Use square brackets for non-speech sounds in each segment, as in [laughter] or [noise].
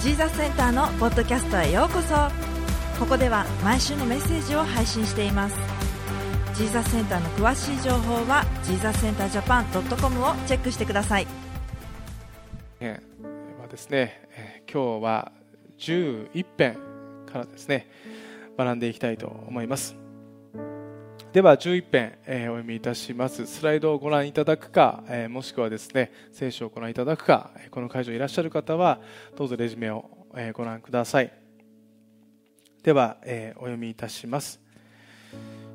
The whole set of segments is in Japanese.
ジーザスセンターのポッドキャストへようこそ。ここでは毎週のメッセージを配信しています。ジーザスセンターの詳しい情報はジーザスセンタージャパン .com をチェックしてください、えーはですね、えー今日は11編からですね学んでいきたいと思います。では11編、えーお読みいたします。スライドをご覧いただくか、えーもしくはですね聖書をご覧いただくかこの会場にいらっしゃる方はどうぞレジュメを、えーご覧ください。では、えーお読みいたします。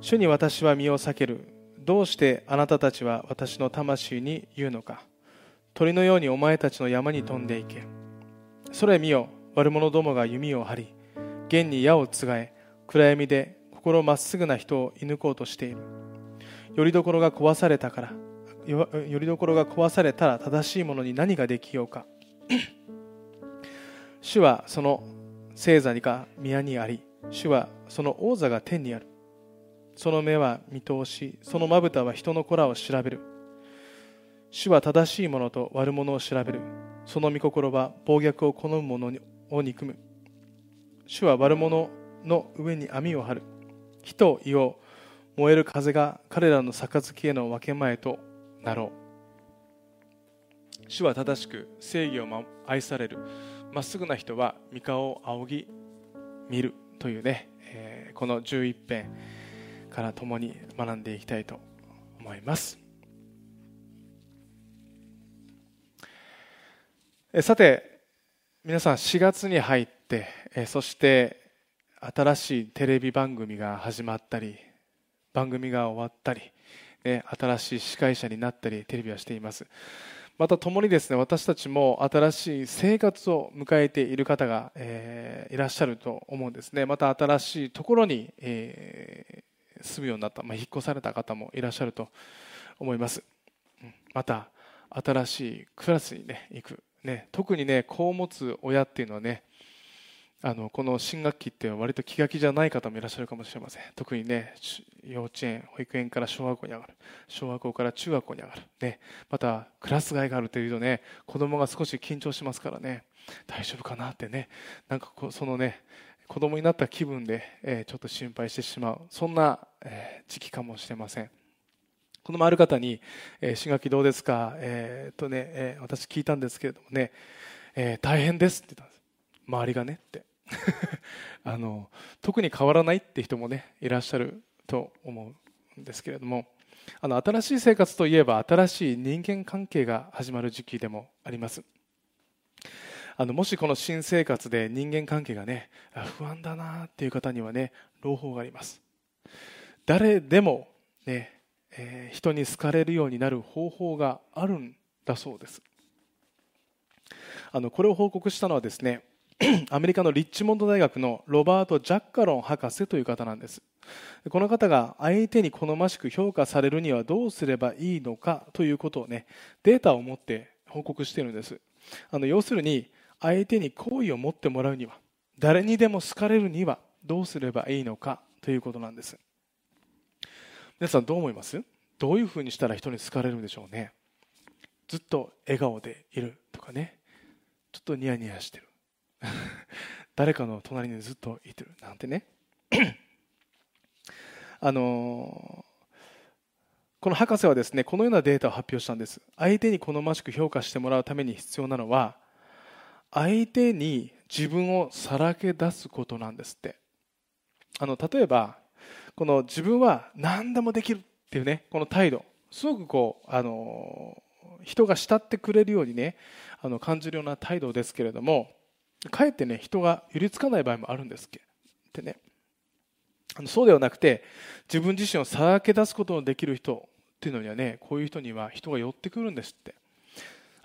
主に私は身を避ける。どうしてあなたたちは私の魂に言うのか。鳥のようにお前たちの山に飛んでいけ。それ見よ悪者どもが弓を張り現に矢をつがえ暗闇で心まっすぐな人を射抜こうとしている。よりどころが壊されたからよりどころが壊されたら正しいものに何ができようか。[coughs] 主はその聖座が宮にあり主はその王座が天にある。その目は見通しそのまぶたは人の子らを調べる。主は正しいものと悪者を調べる。その御心は暴虐を好む者を憎む。主は悪者の上に網を張る。火と胃を燃える風が彼らの杯への分け前となろう。主は正しく正義を愛される。まっすぐな人は御顔を仰ぎ見るというね、えーこの11編から共に学んでいきたいと思います。えさて皆さん4月に入ってそして新しいテレビ番組が始まったり番組が終わったり、ね、新しい司会者になったりテレビはしています。また共にですね私たちも新しい生活を迎えている方が、えーいらっしゃると思うんですね。また新しいところに、えー住むようになった、まあ、引っ越された方もいらっしゃると思います。また新しいクラスに、ね、行く、ね、特にね子を持つ親っていうのはねあのこの新学期って割と気が気じゃない方もいらっしゃるかもしれません。特にね幼稚園保育園から小学校に上がる。小学校から中学校に上がる、ね、またクラス替えがあるというとね子供が少し緊張しますからね。大丈夫かなってね。なんかこうそのね子供になった気分で、えーちょっと心配してしまう。そんな、えー時期かもしれません。このある方に、えー新学期どうですか、えーとねえー私聞いたんですけれどもね、えー大変ですって言ったんです。周りがねって。[laughs] あの特に変わらないって人もねいらっしゃると思うんですけれどもあの新しい生活といえば新しい人間関係が始まる時期でもあります。あのもしこの新生活で人間関係がね不安だなっていう方にはね朗報があります。誰でもね、えー人に好かれるようになる方法があるんだそうです。あのこれを報告したのはですね [clears throat] アメリカのリッチモンド大学のロバート・ジャッカロン博士という方なんです。この方が相手に好ましく評価されるにはどうすればいいのかということをねデータを持って報告しているんです。あの要するに相手に好意を持ってもらうには誰にでも好かれるにはどうすればいいのかということなんです。皆さんどう思います？どういうふうにしたら人に好かれるんでしょうね。ずっと笑顔でいるとかね。ちょっとニヤニヤしてる。誰かの隣にずっといてるなんてね。あのこの博士はですねこのようなデータを発表したんです。相手に好ましく評価してもらうために必要なのは相手に自分をさらけ出すことなんですって。あの例えばこの自分は何でもできるっていうねこの態度。すごくこうあの人が慕ってくれるようにねあの感じるような態度ですけれどもかえってね人が寄りつかない場合もあるんですってね。あのそうではなくて自分自身をさらけ出すことのできる人っていうのにはねこういう人には人が寄ってくるんですって。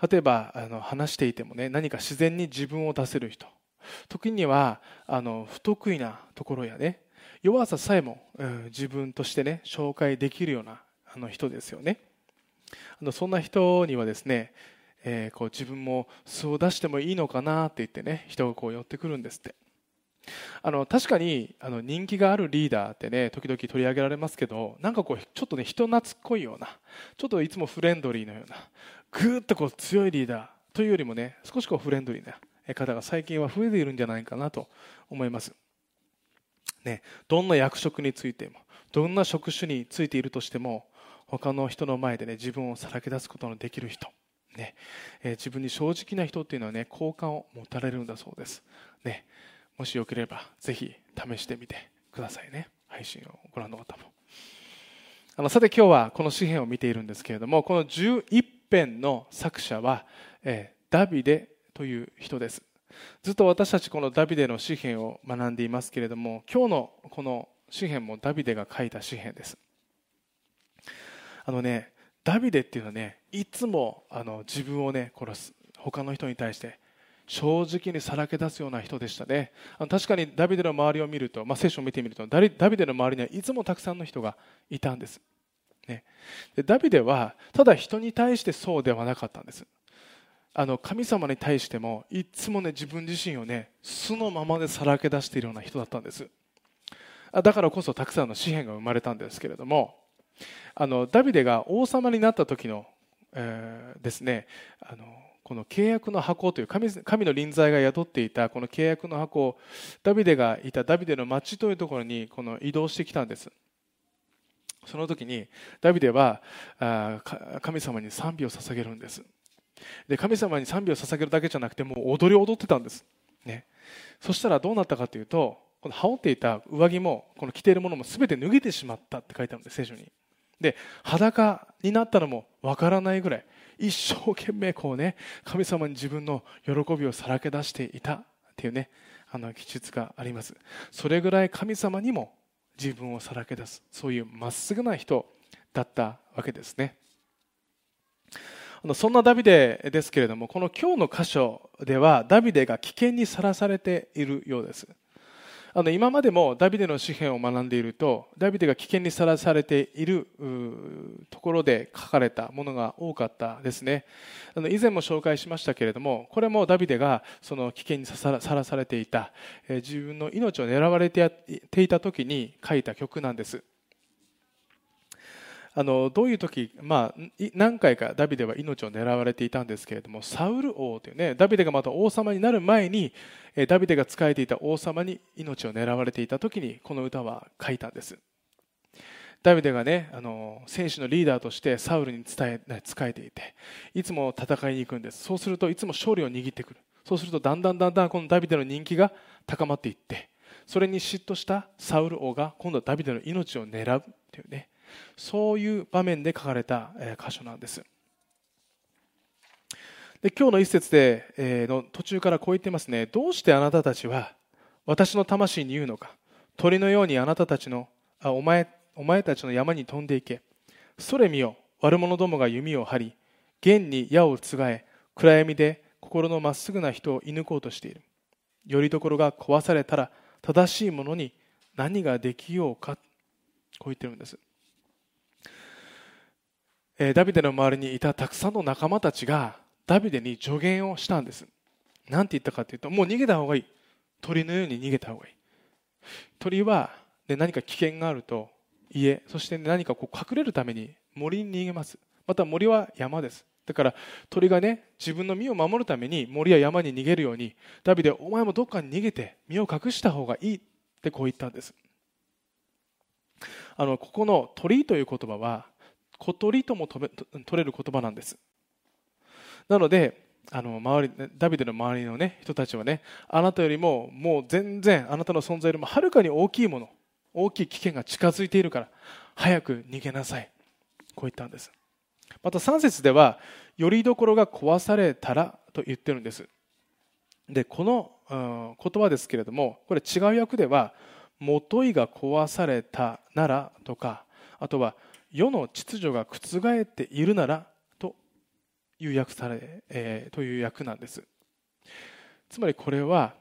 例えばあの話していてもね何か自然に自分を出せる人。時にはあの不得意なところやね弱ささえも、うん自分としてね紹介できるようなあの人ですよね。あのそんな人にはですね、えーこう自分も素を出してもいいのかなって言ってね人がこう寄ってくるんですってあの確かにあの人気があるリーダーってね時々取り上げられますけどなんかこうちょっとね人懐っこいようなちょっといつもフレンドリーのようなぐーっとこう強いリーダーというよりもね少しこうフレンドリーな方が最近は増えているんじゃないかなと思います。ね、どんな役職についてもどんな職種についているとしても他の人の前でね自分をさらけ出すことのできる人、ねえー、自分に正直な人っていうのはね好感を持たれるんだそうです、ね、もしよければぜひ試してみてくださいね。配信をご覧の方も。あのさて今日はこの詩篇を見ているんですけれどもこの11編の作者は、えー、ダビデという人です。ずっと私たちこのダビデの詩篇を学んでいますけれども今日のこの詩篇もダビデが書いた詩篇です。あのねダビデっていうのはねいつもあの自分をね殺す。他の人に対して。正直にさらけ出すような人でしたね。あの確かにダビデの周りを見ると、まあ、聖書を見てみるとダビデの周りにはいつもたくさんの人がいたんです、ね、でダビデはただ人に対してそうではなかったんです。あの神様に対してもいつもね自分自身をね素のままでさらけ出しているような人だったんです。だからこそたくさんの紙幣が生まれたんですけれどもあのダビデが王様になった時の、えー、ですねあのこの契約の箱という神神の臨在が宿っていたこの契約の箱ダビデがいたダビデの町というところにこの移動してきたんです。その時にダビデはあ神様に賛美を捧げるんです。で神様に賛美を捧げるだけじゃなくてもう踊り踊ってたんです、ね、そしたらどうなったかというとこの羽織っていた上着もこの着ているものも全て脱げてしまったって書いてあるんです聖書に。で裸になったのもわからないぐらい一生懸命こうね神様に自分の喜びをさらけ出していたっていうねあの記述があります。それぐらい神様にも自分をさらけ出す。そういうまっすぐな人だったわけですね。そんなダビデですけれどもこの今日の箇所ではダビデが危険にさらされているようです。あの今までもダビデの詩篇を学んでいるとダビデが危険にさらされているところで書かれたものが多かったですね。あの以前も紹介しましたけれどもこれもダビデがその危険にさらされていた。自分の命を狙われていた時に書いた曲なんです。あのどういう時、まあ、何回かダビデは命を狙われていたんですけれどもサウル王というねダビデがまた王様になる前にダビデが仕えていた王様に命を狙われていた時にこの歌は書いたんです。ダビデがねあの選手のリーダーとしてサウルに伝え仕えていていつも戦いに行くんです。そうするといつも勝利を握ってくる。そうするとだんだんだんだんこのダビデの人気が高まっていってそれに嫉妬したサウル王が今度はダビデの命を狙うというねそういう場面で書かれた箇所なんです。で今日の一節で、えの途中からこう言ってますね。どうしてあなたたちは私の魂に言うのか。鳥のようにあなたたちのあお前お前たちの山に飛んでいけ。それ見よ。悪者どもが弓を張り弦に矢をつがえ暗闇で心のまっすぐな人を射抜こうとしている。よりどころが壊されたら正しいものに何ができようか。こう言ってるんです。ダビデの周りにいたたくさんの仲間たちがダビデに助言をしたんです。何て言ったかというと、もう逃げた方がいい。鳥のように逃げた方がいい。鳥は、ね、何か危険があると家、そして何かこう隠れるために森に逃げます。また森は山です。だから鳥がね、自分の身を守るために森や山に逃げるように、ダビデ、お前もどっかに逃げて身を隠した方がいいってこう言ったんです。あのここの鳥という言葉は小鳥とも取れる言葉なんです。なのであの周りダビデの周りの、ね、人たちはねあなたよりももう全然あなたの存在よりもはるかに大きいもの大きい危険が近づいているから早く逃げなさい。こう言ったんです。また3節ではよりどころが壊されたらと言ってるんです。でこの、うん、言葉ですけれどもこれ違う訳では元いが壊されたならとかあとは世の秩序が覆っているならという訳され、えー、という訳なんです。つまりこれは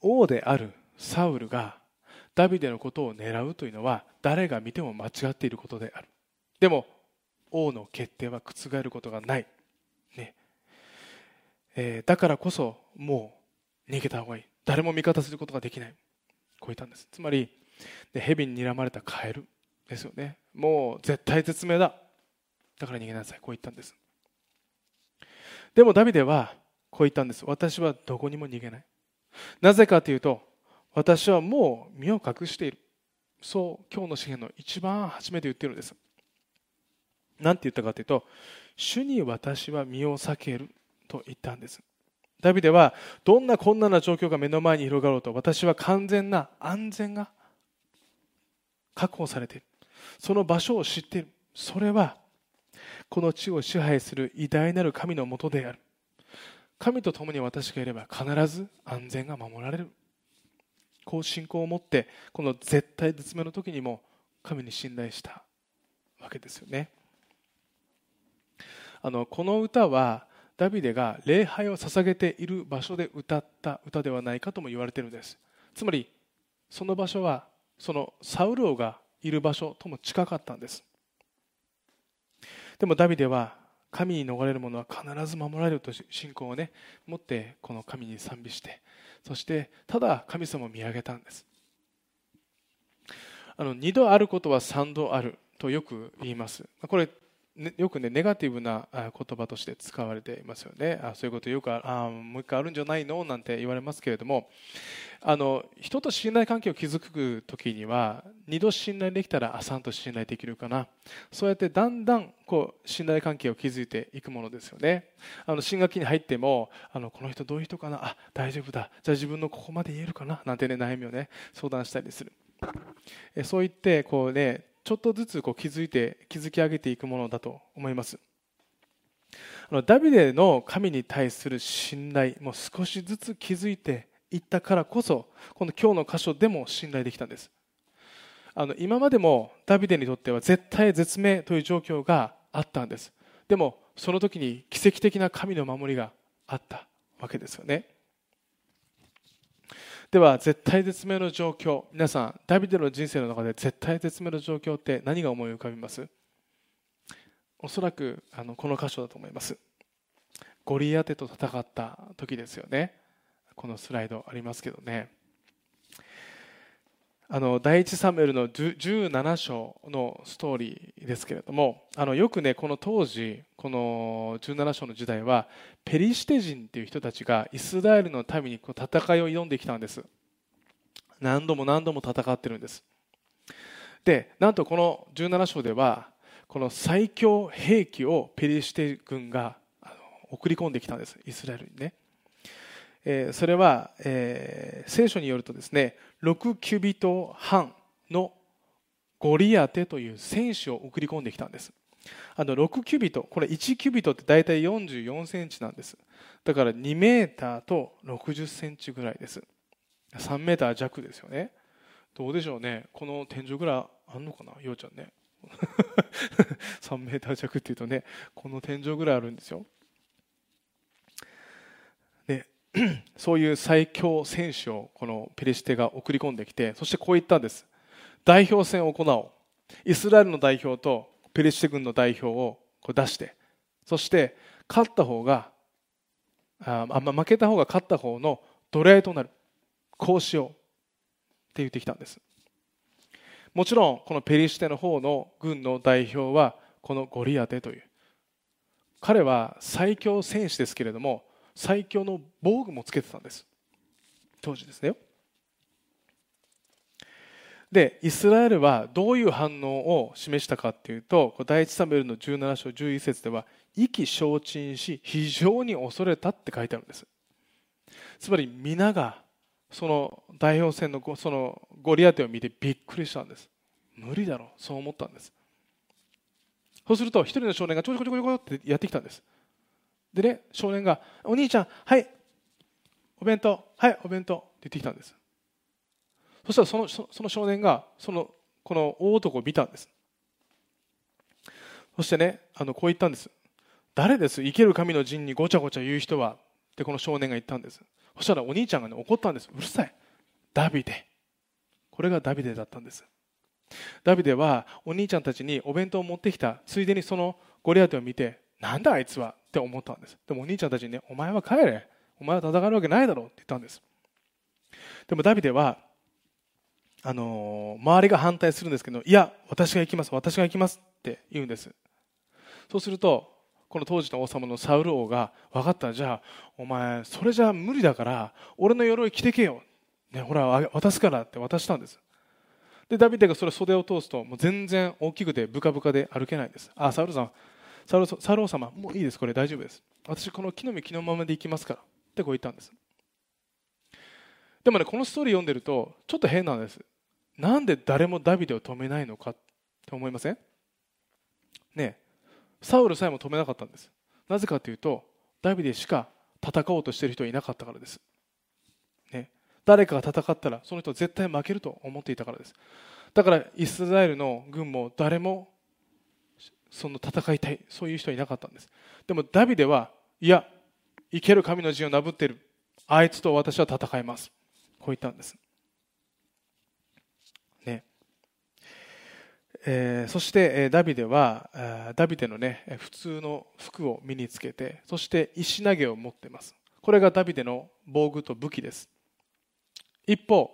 王であるサウルがダビデのことを狙うというのは誰が見ても間違っていることである。でも王の決定は覆ることがない、ね。えー、だからこそもう逃げた方がいい。誰も味方することができない。こう言ったんです。つまり蛇に睨まれたカエル。ですよね。もう絶対絶命だ。だから逃げなさい。こう言ったんです。でもダビデはこう言ったんです。私はどこにも逃げない。なぜかというと私はもう身を隠している。そう今日の詩篇の一番初めて言ってるんです。何て言ったかというと主に私は身を避けると言ったんです。ダビデはどんな困難な状況が目の前に広がろうと私は完全な安全が確保されている。その場所を知っている。それはこの地を支配する偉大なる神のもとである。神と共に私がいれば必ず安全が守られる。こう信仰を持ってこの絶対絶命の時にも神に信頼したわけですよね。あのこの歌はダビデが礼拝を捧げている場所で歌った歌ではないかとも言われているんです。つまりその場所はそのサウル王がいる場所とも近かったんです。でもダビデは神に逃れる者は必ず守られると信仰をね持ってこの神に賛美してそしてただ神様を見上げたんです。あの2度あることは3度あるとよく言います。これね、よくねネガティブな言葉として使われていますよね。あそういうことよくあもう一回あるんじゃないの？なんて言われますけれども。あの人と信頼関係を築く時には二度信頼できたらあ3と信頼できるかな。そうやってだんだんこう信頼関係を築いていくものですよね。あの新学期に入ってもあのこの人どういう人かな？あ大丈夫だ。じゃあ自分のここまで言えるかな？なんてね悩みをね相談したりする。そう言ってこうねちょっとずつこう気づいて築き上げていくものだと思います。ダビデの神に対する信頼もう少しずつ築いていったからこそこの今日の箇所でも信頼できたんです。あの今までもダビデにとっては絶対絶命という状況があったんです。でもその時に奇跡的な神の守りがあったわけですよね。では絶対絶命の状況。皆さんダビデの人生の中で絶対絶命の状況って何が思い浮かびます？おそらくあのこの箇所だと思います。ゴリアテと戦った時ですよね。このスライドありますけどね。あの第一サムエルの17章のストーリーですけれどもあのよくねこの当時この17章の時代はペリシテ人っていう人たちがイスラエルの民にこう戦いを挑んできたんです。何度も何度も戦ってるんです。でなんとこの17章ではこの最強兵器をペリシテ軍が送り込んできたんです。イスラエルにね。えそれは、えー、聖書によるとですね6キュビト半のゴリアテという選手を送り込んできたんです。あの6キュビトこれ1キュビトって大体44センチなんです。だから2メーターと60センチぐらいです。3メーター弱ですよね。どうでしょうね。この天井ぐらいあんのかな？ようちゃんね。[laughs] 3メーター弱っていうとねこの天井ぐらいあるんですよ。[clears throat] そういう最強選手をこのペリシテが送り込んできてそしてこう言ったんです。代表戦を行おう。イスラエルの代表とペリシテ軍の代表をこう出してそして勝った方があ、ま、負けた方が勝った方の奴隷となる。こうしよう。って言ってきたんです。もちろんこのペリシテの方の軍の代表はこのゴリアテという。彼は最強戦士ですけれども最強の防具もつけてたんです。当時ですね。でイスラエルはどういう反応を示したかっていうと第一サムエルの17章11節では意気消沈し非常に恐れたって書いてあるんです。つまり皆がその代表戦のそのゴリアテを見てびっくりしたんです。無理だろう。そう思ったんです。そうすると一人の少年がちょこちょこちょこってやってきたんです。でね少年が「お兄ちゃんはいお弁当はいお弁当」って言ってきたんです。そしたらそのその少年がそのこの大男を見たんです。そしてねあのこう言ったんです。誰です？生ける神の陣にごちゃごちゃ言う人は？ってこの少年が言ったんです。そしたらお兄ちゃんがね怒ったんです。うるさい。ダビデ。これがダビデだったんです。ダビデはお兄ちゃんたちにお弁当を持ってきた。ついでにそのゴリアテを見てなんだあいつはって思ったんです。でもお兄ちゃんたちにねお前は帰れ。お前は戦うわけないだろうって言ったんです。でもダビデはあのー、周りが反対するんですけどいや私が行きます私が行きますって言うんです。そうするとこの当時の王様のサウル王が分かった。じゃあお前それじゃ無理だから俺の鎧着てけよ、ね、ほら渡すからって渡したんです。でダビデがそれ袖を通すともう全然大きくてブカブカで歩けないんです。あサウルさんサウルサウル王様もういいですこれ大丈夫です。私この木の実木のままで行きますから。ってこう言ったんです。でもねこのストーリー読んでるとちょっと変なんです。なんで誰もダビデを止めないのかって思いません？ねサウルさえも止めなかったんです。なぜかというとダビデしか戦おうとしてる人はいなかったからです、ね、誰かが戦ったらその人は絶対負けると思っていたからです。だからイスラエルの軍も誰もその戦いたいそういう人はいなかったんです。でもダビデはいや生ける神の字をなぶっている。あいつと私は戦います。こう言ったんです。ね。えー、そして、ダビデはダビデのね普通の服を身につけてそして石投げを持っています。これがダビデの防具と武器です。一方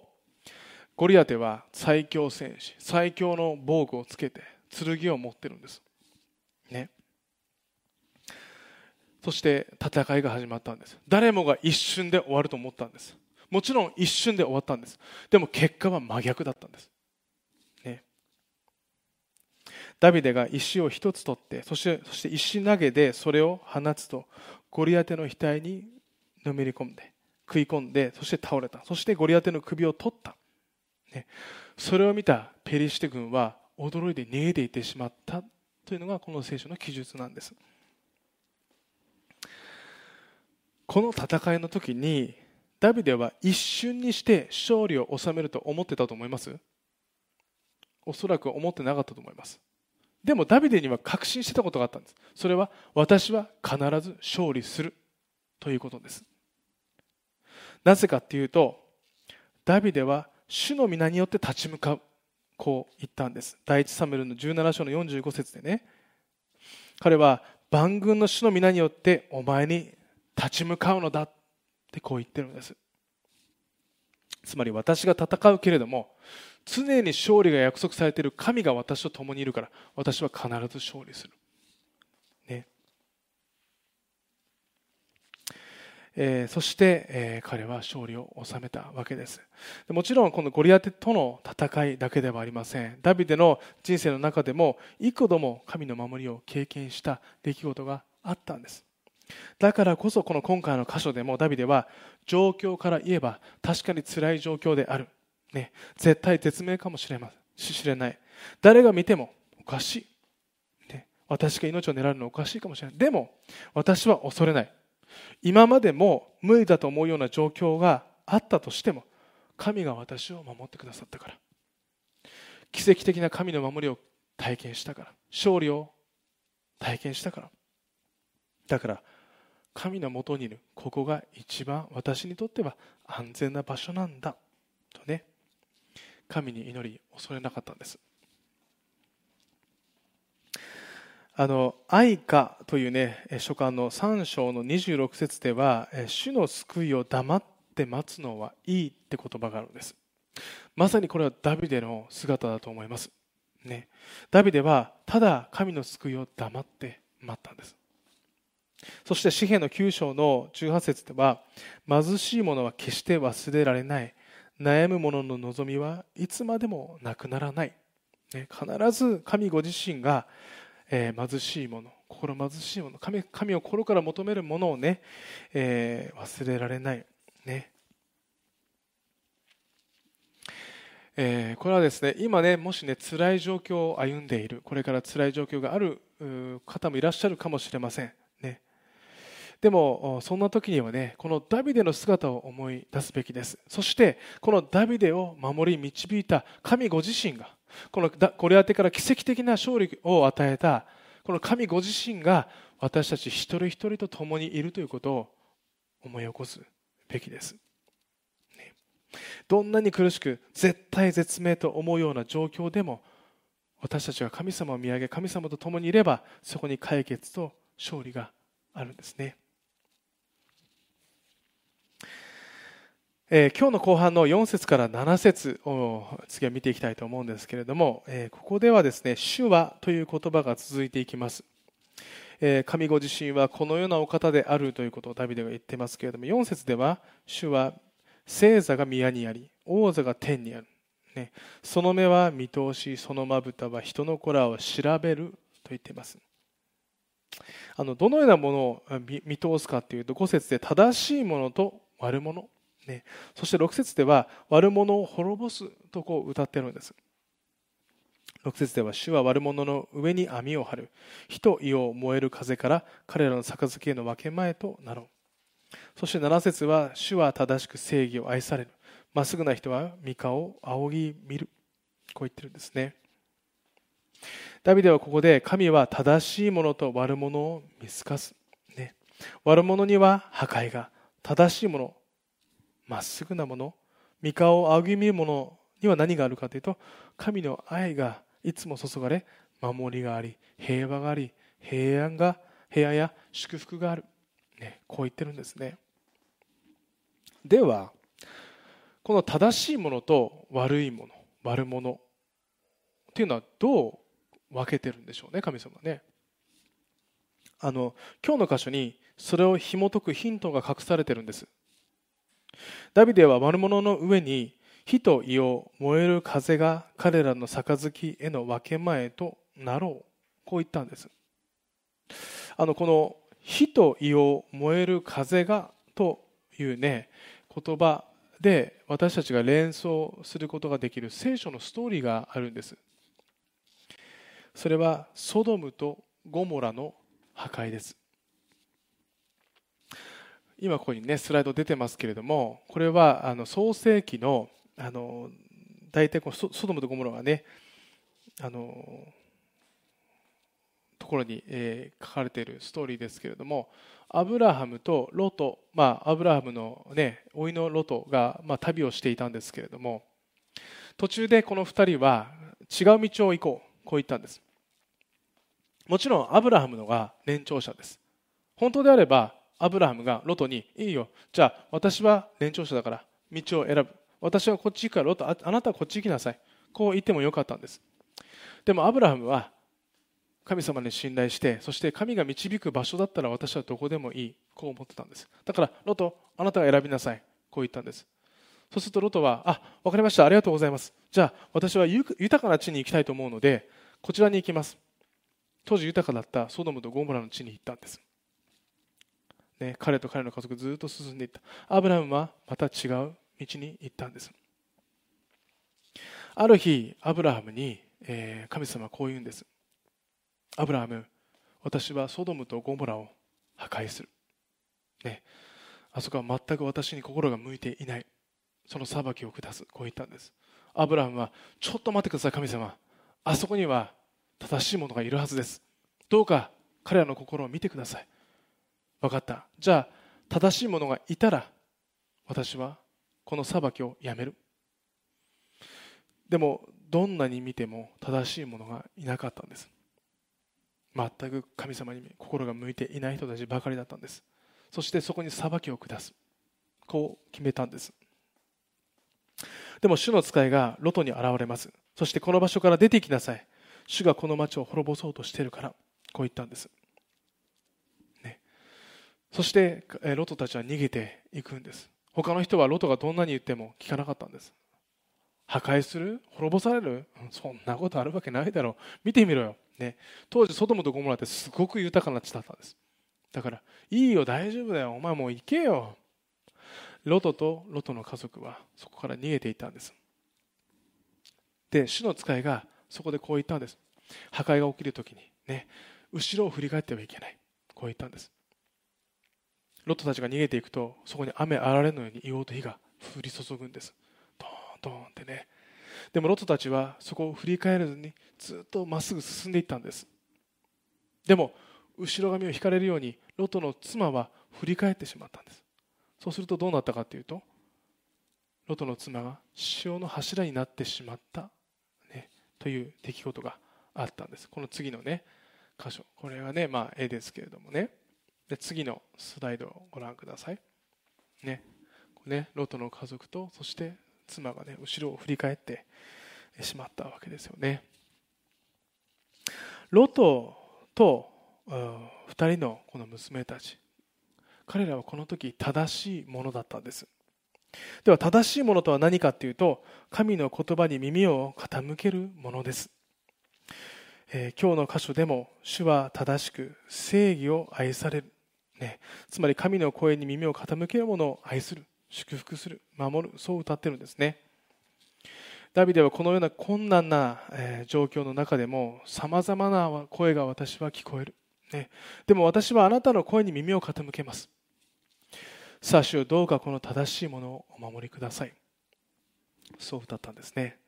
ゴリアテは最強戦士最強の防具をつけて剣を持ってるんです。ね。そして戦いが始まったんです。誰もが一瞬で終わると思ったんです。もちろん一瞬で終わったんです。でも結果は真逆だったんです。ね。ダビデが石を一つ取ってそしてそして石投げでそれを放つとゴリアテの額にのめり込んで食い込んでそして倒れた。そしてゴリアテの首を取った、ね、それを見たペリシテ軍は驚いて逃げていってしまったというのがこの聖書の記述なんです。この戦いの時にダビデは一瞬にして勝利を収めると思ってたと思います？おそらく思ってなかったと思います。でもダビデには確信してたことがあったんです。それは私は必ず勝利するということです。なぜかっていうとダビデは主の皆によって立ち向かう。こう言ったんです。第一サムエルの17章の45節でね。彼は万軍の主の皆によってお前に立ち向かうのだってこう言ってるんです。つまり私が戦うけれども常に勝利が約束されている神が私と共にいるから私は必ず勝利する。えー、そして、えー、彼は勝利を収めたわけです。もちろんこのゴリアテとの戦いだけではありません。ダビデの人生の中でも幾度も神の守りを経験した出来事があったんです。だからこそこの今回の箇所でもダビデは状況から言えば確かに辛い状況である。ね、絶対絶命かもしれましれない。誰が見てもおかしい、ね、私が命を狙うのはおかしいかもしれない。でも私は恐れない。今までも無理だと思うような状況があったとしても神が私を守ってくださったから。奇跡的な神の守りを体験したから。勝利を体験したから。だから神のもとにいるここが一番私にとっては安全な場所なんだ。とね。神に祈り恐れなかったんです。あの愛歌というね書簡の3章の26節では主の救いを黙って待つのはいいって言葉があるんです。まさにこれはダビデの姿だと思います。ね。ダビデはただ神の救いを黙って待ったんです。そして詩篇の9章の18節では貧しい者は決して忘れられない。悩む者の望みはいつまでもなくならない、ね、必ず神ご自身が、えー、貧しい者心貧しい者神神を心から求めるものをね、えー、忘れられないね。えー、これはですね今ねもしね辛い状況を歩んでいるこれから辛い状況がある方もいらっしゃるかもしれませんね。でもそんな時にはねこのダビデの姿を思い出すべきです。そしてこのダビデを守り導いた神ご自身がこのこれ当てから奇跡的な勝利を与えたこの神ご自身が私たち一人一人と共にいるということを思い起こすべきです、ね、どんなに苦しく絶対絶命と思うような状況でも私たちが神様を見上げ神様と共にいればそこに解決と勝利があるんですね。えー、今日の後半の4節から7節を次は見ていきたいと思うんですけれども、えー、ここではですね、主はという言葉が続いていきます。えー神ご自身はこのようなお方であるということをダビデが言ってますけれども4節では主は聖座が宮にあり王座が天にある、ね、その目は見通しそのまぶたは人の子らを調べると言っています。あのどのようなものを見見通すかというと5節で正しいものと悪者、ね、そして6節では悪者を滅ぼすとこう歌っているんです。6節では主は悪者の上に網を張る。火と胃を燃える風から彼らの杯への分け前となろう。そして7節は主は正しく正義を愛される。まっすぐな人は三河を仰ぎ見る。こう言ってるんですね。ダビデはここで神は正しいものと悪者を見透かす、ね、悪者には破壊が。正しいものまっすぐなもの三河を仰ぎ見るものには何があるかというと神の愛がいつも注がれ守りがあり平和があり平安が平安や祝福がある、ね、こう言ってるんですね。ではこの正しいものと悪いもの悪者っていうのはどう分けてるんでしょうね神様ね。あの今日の箇所にそれを紐解くヒントが隠されてるんです。ダビデは悪者の上に火と胃を燃える風が彼らの杯への分け前となろう。こう言ったんです。あのこの火と胃を燃える風がというね言葉で私たちが連想することができる聖書のストーリーがあるんです。それはソドムとゴモラの破壊です。今ここにねスライド出てますけれどもこれはあの創世紀のあの大体このソドムとゴモラがねあのところに、えー、書かれているストーリーですけれどもアブラハムとロト、まあ、アブラハムのね甥のロトが、まあ、旅をしていたんですけれども途中でこの2人は違う道を行こうこう言ったんです。もちろんアブラハムのが年長者です。本当であればアブラハムがロトにいいよ。じゃあ私は年長者だから道を選ぶ。私はこっち行くからロトあなたはこっち行きなさい。こう言ってもよかったんです。でもアブラハムは神様に信頼してそして神が導く場所だったら私はどこでもいい。こう思ってたんです。だからロトあなたが選びなさい。こう言ったんです。そうするとロトはあ分かりました。ありがとうございます。じゃあ私は豊かな地に行きたいと思うのでこちらに行きます。当時豊かだったソドムとゴモラの地に行ったんです、ね、彼と彼の家族ずっと進んでいった。アブラムはまた違う道に行ったんです。ある日アブラハムに、えー、神様はこう言うんです。アブラハム私はソドムとゴモラを破壊する、ね、あそこは全く私に心が向いていない。その裁きを下す。こう言ったんです。アブラハムはちょっと待ってください神様。あそこには正しいものがいるはずです。どうか彼らの心を見てください。分かった。じゃあ正しいものがいたら私はこの裁きをやめる。でもどんなに見ても正しいものがいなかったんです。全く神様に心が向いていない人たちばかりだったんです。そしてそこに裁きを下す。こう決めたんです。でも主の使いがロトに現れます。そしてこの場所から出て行きなさい。主がこの町を滅ぼそうとしているからこう言ったんです、そしてロトたちは逃げていくんです。他の人はロトがどんなに言っても聞かなかったんです。破壊する？滅ぼされる？そんなことあるわけないだろう。見てみろよ、ね、当時ソドムとゴモラってすごく豊かな地だったんです。だからいいよ大丈夫だよ。お前もう行けよ。ロトとロトの家族はそこから逃げていったんです。で主の使いがそこでこう言ったんです。破壊が起きるときにね。後ろを振り返ってはいけない。こう言ったんです。ロットたちが逃げていくとそこに雨あられのように硫黄と火が降り注ぐんです。ドーンドーンってね。でもロットたちはそこを振り返らずにずっとまっすぐ進んでいったんです。でも後ろ髪を引かれるようにロトの妻は振り返ってしまったんです。そうするとどうなったかというとロトの妻が潮の柱になってしまったねという出来事があったんです。この次のね箇所。これはねまあ絵ですけれどもね。で次のスライドをご覧ください。ね。ねロトの家族とそして妻がね後ろを振り返ってしまったわけですよね。ロトと2人のこの娘たち。彼らはこの時正しいものだったんです。では正しいものとは何かというと神の言葉に耳を傾けるものです、えー、今日の箇所でも主は正しく正義を愛される、ね、つまり神の声に耳を傾けるものを愛する祝福する守るそう歌ってるんですね。ダビデはこのような困難な、状況の中でもさまざまな声が私は聞こえる、ね、でも私はあなたの声に耳を傾けます。さあ主よどうかこの正しいものをお守りください。そう歌ったんですね。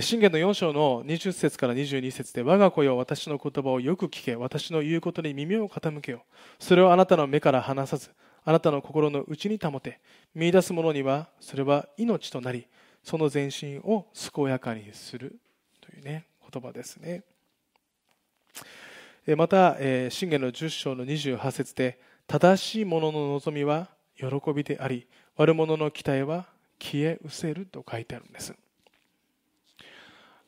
信玄の4章の20節から22節で我が子よ私の言葉をよく聞け私の言うことに耳を傾けよ。それをあなたの目から離さずあなたの心の内に保て見出す者にはそれは命となりその全身を健やかにするというね言葉ですね。また信玄の10章の28節で正しい者の望みは喜びであり悪者の期待は消え失せると書いてあるんです。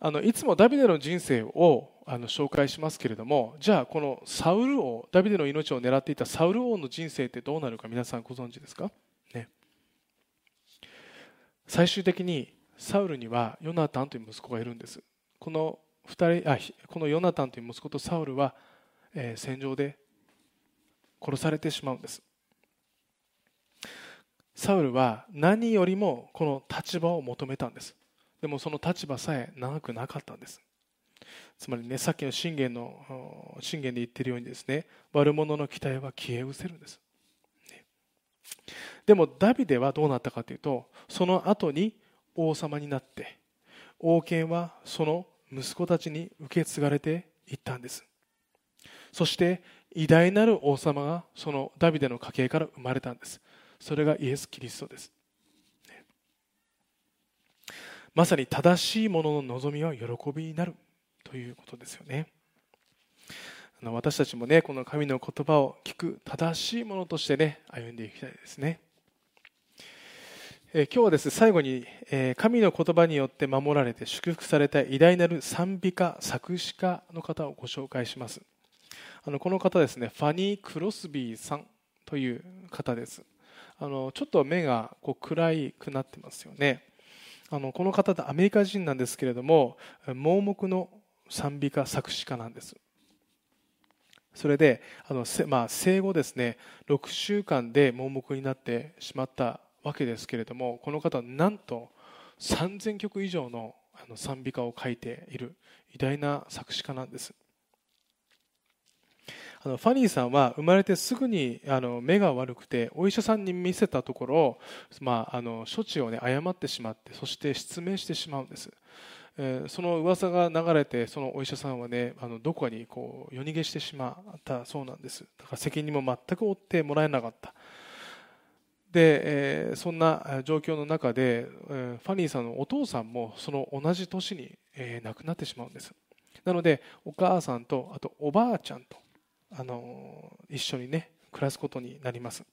あのいつもダビデの人生をあの紹介しますけれどもじゃあこのサウル王ダビデの命を狙っていたサウル王の人生ってどうなるか皆さんご存知ですか、ね、最終的にサウルにはヨナタンという息子がいるんです。この2人あこのヨナタンという息子とサウルは、えー、戦場で殺されてしまうんです。サウルは何よりもこの立場を求めたんです。でもその立場さえ長くなかったんです。つまりねさっきの信玄の信玄で言ってるようにですね悪者の期待は消え失せるんです、でもダビデはどうなったかというとその後に王様になって王権はその息子たちに受け継がれていったんです。そして偉大なる王様がそのダビデの家系から生まれたんです。それがイエス・キリストです、まさに正しいものの望みは喜びになる。ということですよね。私たちもねこの神の言葉を聞く正しいものとしてね歩んでいきたいですね。え今日はですね最後にえ神の言葉によって守られて祝福された偉大なる賛美歌作詞家の方をご紹介します。あのこの方ですねファニー・クロスビーさんという方です。あのちょっと目がこう暗くなってますよね。あのこの方はアメリカ人なんですけれども盲目の賛美歌作詞家なんです。それであの、まあ、生後ですね6週間で盲目になってしまったわけですけれどもこの方はなんと3000曲以上のあの賛美歌を書いている偉大な作詞家なんです。あのファニーさんは生まれてすぐにあの目が悪くてお医者さんに見せたところ、まあ、あの処置を、ね、誤ってしまってそして失明してしまうんです、えー、その噂が流れてそのお医者さんは、ね、あのどこかにこう夜逃げしてしまったそうなんです。だから責任も全く負ってもらえなかった。で、えー、そんな状況の中で、えー、ファニーさんのお父さんもその同じ年に、えー、亡くなってしまうんです。なのでお母さんとあとおばあちゃんとあの一緒にね暮らすことになります。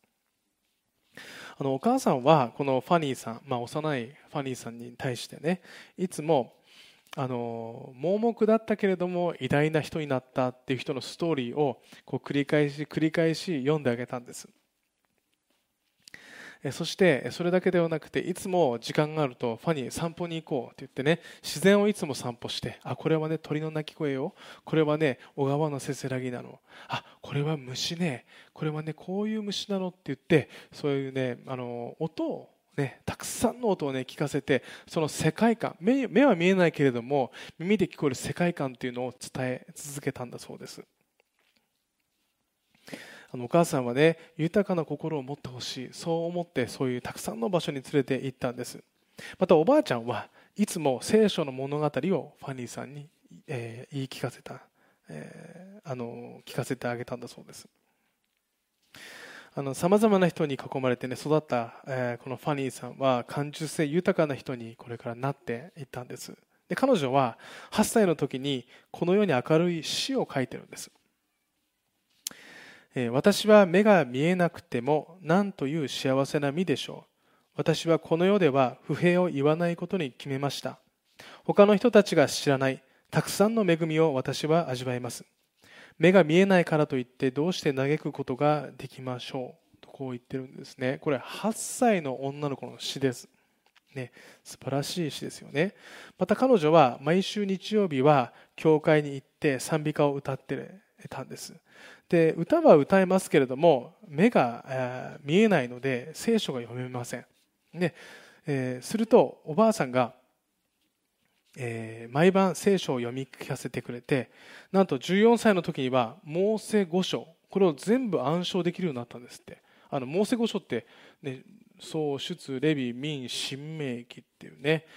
あのお母さんはこのファニーさん、まあ、幼いファニーさんに対してねいつもあの盲目だったけれども偉大な人になったっていう人のストーリーをこう繰り返し繰り返し読んであげたんです。そしてそれだけではなくていつも時間があるとファニー散歩に行こうって言ってね自然をいつも散歩してあこれはね鳥の鳴き声よ。これはね小川のせせらぎなの。あこれは虫ね。これはねこういう虫なのって言ってそういうねあの音をね、たくさんの音を、ね、聞かせてその世界観目目は見えないけれども耳で聞こえる世界観というのを伝え続けたんだそうです。あのお母さんはね豊かな心を持ってほしい。そう思ってそういうたくさんの場所に連れて行ったんです。またおばあちゃんはいつも聖書の物語をファニーさんに、えー、言い聞かせた、えー、あの聞かせてあげたんだそうです。さまざまな人に囲まれて、ね、育った、えー、このファニーさんは感受性豊かな人にこれからなっていったんですで彼女は8歳の時にこのように明るい詩を書いてるんです私は目が見えなくても何という幸せな身でしょう。私はこの世では不平を言わないことに決めました。他の人たちが知らないたくさんの恵みを私は味わいます。目が見えないからといってどうして嘆くことができましょう。とこう言ってるんですね。これ8歳の女の子の詩です。ね、素晴らしい詩ですよね。また彼女は毎週日曜日は教会に行って賛美歌を歌ってる。たんです。で歌は歌えますけれども目が、見えないので聖書が読めません。で、えー、するとおばあさんがえー、毎晩聖書を読み聞かせてくれてなんと14歳の時にはモーセ五書これを全部暗唱できるようになったんですって。あのモーセ五書って、ね、創出レビ民新明記っていうね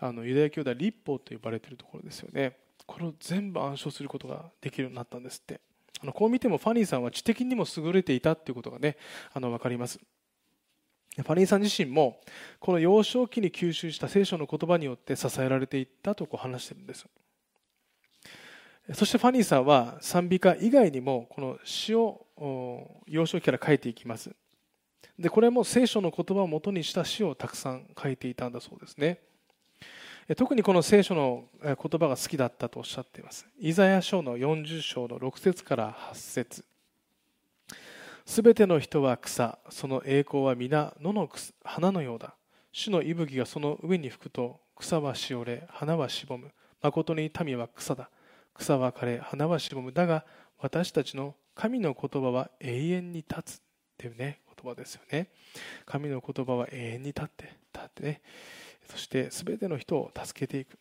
あのユダヤ教では立法と呼ばれているところですよね。これを全部暗唱することができるようになったんですって。あのこう見てもファニーさんは知的にも優れていたっていうことがねあの分かります。ファニーさん自身もこの幼少期に吸収した聖書の言葉によって支えられていったとこう話してるんです。そしてファニーさんは賛美歌以外にもこの詩を幼少期から書いていきます。でこれも聖書の言葉をもとにした詩をたくさん書いていたんだそうですね。特にこの聖書の言葉が好きだったとおっしゃっていますイザヤ書の40章の6節から8節すべての人は草、その栄光は皆野の花のようだ。主の息吹がその上に吹くと、草はしおれ、花はしぼむ。誠に民は草だ。草は枯れ、花はしぼむ。だが、私たちの神の言葉は永遠に立つ。っていうね、言葉ですよね。神の言葉は永遠に立って、立ってね。そして、すべての人を助けていく。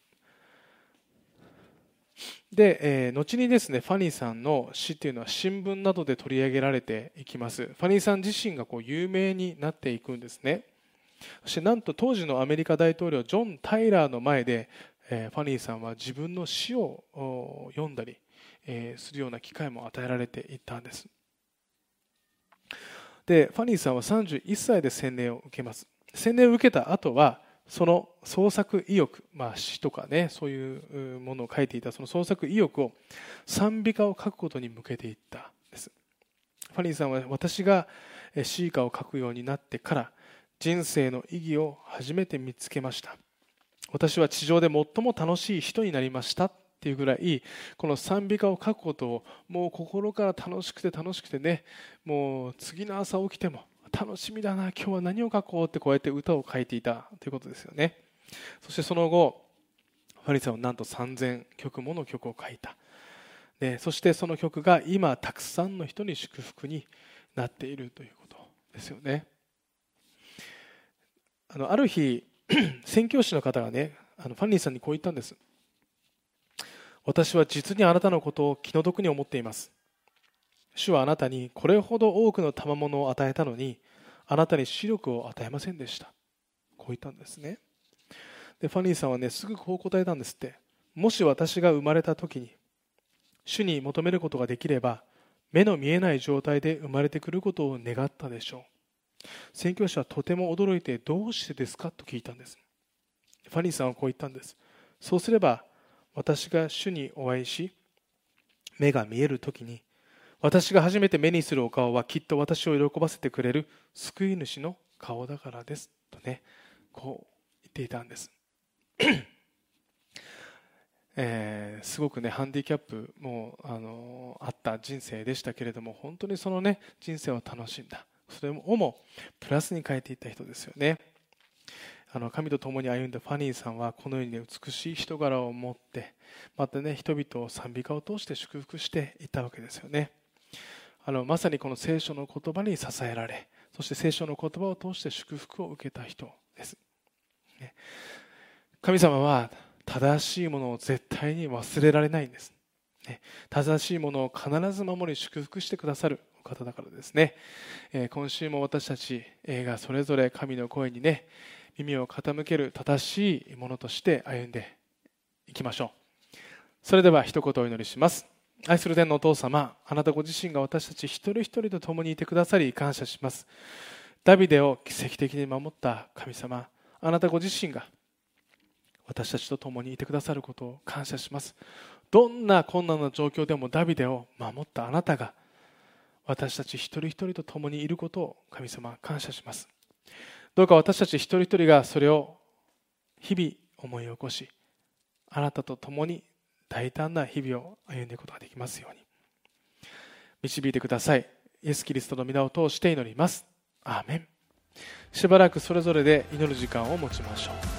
で、えー、後にですねファニーさんの詩っていうのは新聞などで取り上げられていきます。ファニーさん自身がこう有名になっていくんですね。そしてなんと当時のアメリカ大統領ジョン・タイラーの前で、えー、ファニーさんは自分の詩を読んだり、えー、するような機会も与えられていったんです。でファニーさんは31歳で洗礼を受けます。洗礼を受けた後はその創作意欲、まあ、詩とかねそういうものを書いていたその創作意欲を賛美歌を書くことに向けていったんです。ファニーさんは私が詩歌を書くようになってから人生の意義を初めて見つけました。私は地上で最も楽しい人になりました。っていうぐらいこの賛美歌を書くことをもう心から楽しくて楽しくてねもう次の朝起きても楽しみだな今日は何を書こうってこうやって歌を書いていたということですよね。そしてその後ファリさんはなんと3000曲もの曲を書いた。でそしてその曲が今たくさんの人に祝福になっているということですよね。あのある日 [clears throat] 宣教師の方がねあのファニーさんにこう言ったんです。私は実にあなたのことを気の毒に思っています。主はあなたにこれほど多くの賜物を与えたのにあなたに視力を与えませんでした。こう言ったんですね。でファニーさんはねすぐこう答えたんですって。もし私が生まれた時に主に求めることができれば目の見えない状態で生まれてくることを願ったでしょう。宣教師はとても驚いてどうしてですかと聞いたんです。ファニーさんはこう言ったんです。そうすれば私が主にお会いし目が見える時に私が初めて目にするお顔はきっと私を喜ばせてくれる救い主の顔だからです。とねこう言っていたんです、[clears throat] えー、すごくねハンディキャップもあのあった人生でしたけれども本当にそのね人生を楽しんだ。それをもプラスに変えていった人ですよね。あの神と共に歩んだファニーさんはこのように、ね、美しい人柄を持ってまたね人々を賛美歌を通して祝福していったわけですよね。あのまさにこの聖書の言葉に支えられそして聖書の言葉を通して祝福を受けた人です。神様は正しいものを絶対に忘れられないんです。正しいものを必ず守り祝福してくださるお方だからですね。今週も私たちがそれぞれ神の声にね耳を傾ける正しいものとして歩んでいきましょう。それでは一言お祈りします。愛する天のお父様、あなたご自身が私たち一人一人と共にいてくださり感謝します。ダビデを奇跡的に守った神様、あなたご自身が私たちと共にいてくださることを感謝します。どんな困難な状況でもダビデを守ったあなたが私たち一人一人と共にいることを神様感謝します。どうか私たち一人一人がそれを日々思い起こし、あなたと共に大胆な日々を歩んでいくことができますように。導いてください。イエス・キリストの皆を通して祈ります。アーメン。しばらくそれぞれで祈る時間を持ちましょう。